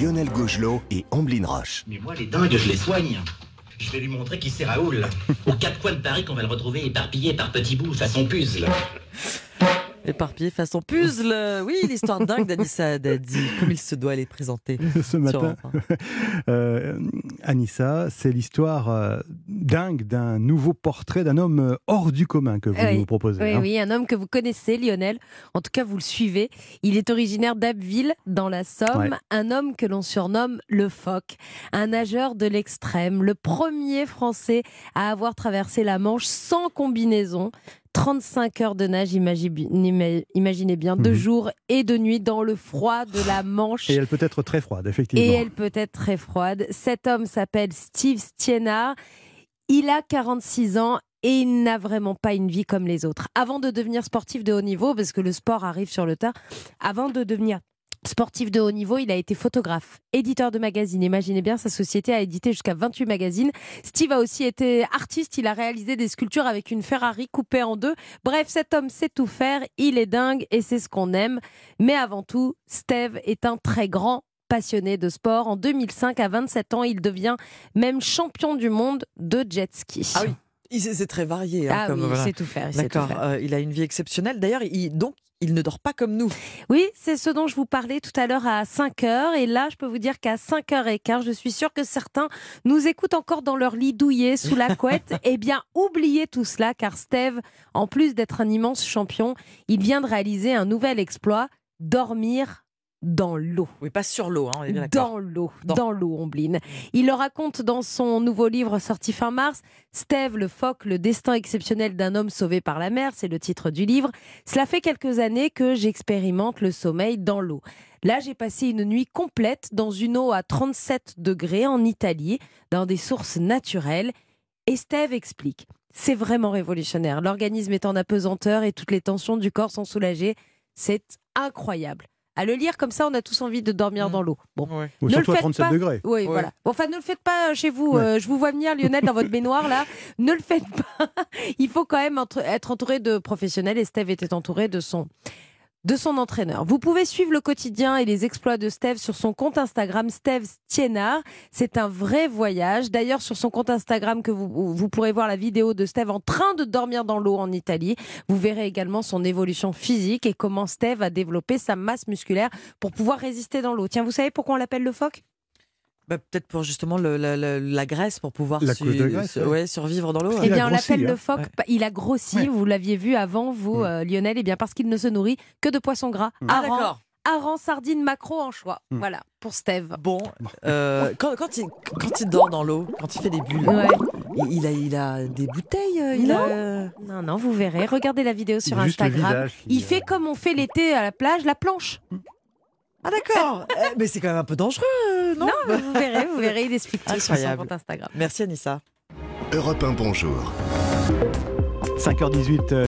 Lionel Gougelot et Amblin Roche. Mais moi, les dingues, je les soigne. Je vais lui montrer qui c'est Raoul. Aux quatre coins de Paris qu'on va le retrouver éparpillé par petits bouts façon puzzle. Éparpillé façon puzzle. Oui, l'histoire dingue d'Anissa Haddadi, comme il se doit les présenter. Ce matin, euh, Anissa, c'est l'histoire euh, dingue d'un nouveau portrait d'un homme euh, hors du commun que vous Oui, nous proposez. Oui, hein. oui, un homme que vous connaissez, Lionel. En tout cas, vous le suivez. Il est originaire d'Abbeville, dans la Somme. Ouais. Un homme que l'on surnomme le phoque. Un nageur de l'extrême. Le premier Français à avoir traversé la Manche sans combinaison. 35 heures de nage, imaginez, imaginez bien, deux Mhm. jours et deux nuits dans le froid de la Manche. Et elle peut être très froide, effectivement. Et elle peut être très froide. Cet homme s'appelle Steve Stienard. Il a 46 ans et il n'a vraiment pas une vie comme les autres. Avant de devenir sportif de haut niveau, parce que le sport arrive sur le tas, avant de devenir sportif de haut niveau, il a été photographe, éditeur de magazines. Imaginez bien, sa société a édité jusqu'à 28 magazines. Steve a aussi été artiste, il a réalisé des sculptures avec une Ferrari coupée en deux. Bref, cet homme sait tout faire, il est dingue et c'est ce qu'on aime. Mais avant tout, Steve est un très grand passionné de sport. En 2005, à 27 ans, il devient même champion du monde de jet ski. Ah oui, c'est très varié. hein, Ah comme, oui, il voilà. sait tout faire. il sait tout D'accord, faire. euh, il a une vie exceptionnelle. D'ailleurs, il, donc, il ne dort pas comme nous. Oui, c'est ce dont je vous parlais tout à l'heure à 5 heures. Et là, je peux vous dire qu'à 5 heures et quart, je suis sûre que certains nous écoutent encore dans leur lit douillet sous la couette. eh bien, oubliez tout cela, car Steve, en plus d'être un immense champion, il vient de réaliser un nouvel exploit dormir dans l'eau. Oui, pas sur l'eau, hein, on est bien d'accord. Dans l'eau, Dans- dans l'eau, Ombline. Il le raconte dans son nouveau livre sorti fin mars, Steve le phoque, le destin exceptionnel d'un homme sauvé par la mer, c'est le titre du livre. Cela fait quelques années que j'expérimente le sommeil dans l'eau. Là, j'ai passé une nuit complète dans une eau à 37 degrés en Italie, dans des sources naturelles. Et Steve explique. C'est vraiment révolutionnaire. L'organisme est en apesanteur et toutes les tensions du corps sont soulagées. C'est incroyable. À le lire comme ça, on a tous envie de dormir Mm. dans l'eau. Bon, Ouais. Ou ne surtout le à faites 37 pas. degrés. oui, Ouais. voilà. Bon, Enfin, ne le faites pas chez vous. Ouais. euh, je vous vois venir, Lionel, dans votre baignoire là. Ne le faites pas. Il faut quand même entre- être entouré de professionnels. Et Steve était entouré de son de son entraîneur. Vous pouvez suivre le quotidien et les exploits de Steve sur son compte Instagram Steve Stienard. C'est un vrai voyage. D'ailleurs, sur son compte Instagram que vous, vous pourrez voir la vidéo de Steve en train de dormir dans l'eau en Italie. Vous verrez également son évolution physique et comment Steve a développé sa masse musculaire pour pouvoir résister dans l'eau. Tiens, vous savez pourquoi on l'appelle le phoque? Bah, Peut-être pour justement le- la, la- la graisse, pour pouvoir La su- couche de graisse, su- ouais. ouais, survivre dans l'eau. Eh bien, on l'appelle hein. le phoque. Ouais. pa- Il a grossi. Ouais. Vous l'aviez vu avant, vous, Mm. euh, Lionel. Eh bien, parce qu'il ne se nourrit que de poissons gras. Mm. Ah, d'accord. hareng, sardines, maquereaux en choix. Mm. Voilà, pour Steve. Bon, euh, quand, quand, il, quand il dort dans l'eau, quand il fait des bulles, Ouais. il, il a, il a des bouteilles euh, il Non. a, Non, non, vous verrez. Regardez la vidéo sur Juste Instagram. visage Il euh, fait comme on fait l'été à la plage, la planche. Ah d'accord Eh, Mais c'est quand même un peu dangereux, euh, non, Non, vous verrez, vous verrez. Il explique tout sur son compte Instagram. Merci Anissa. Europe 1 Bonjour. 5h18.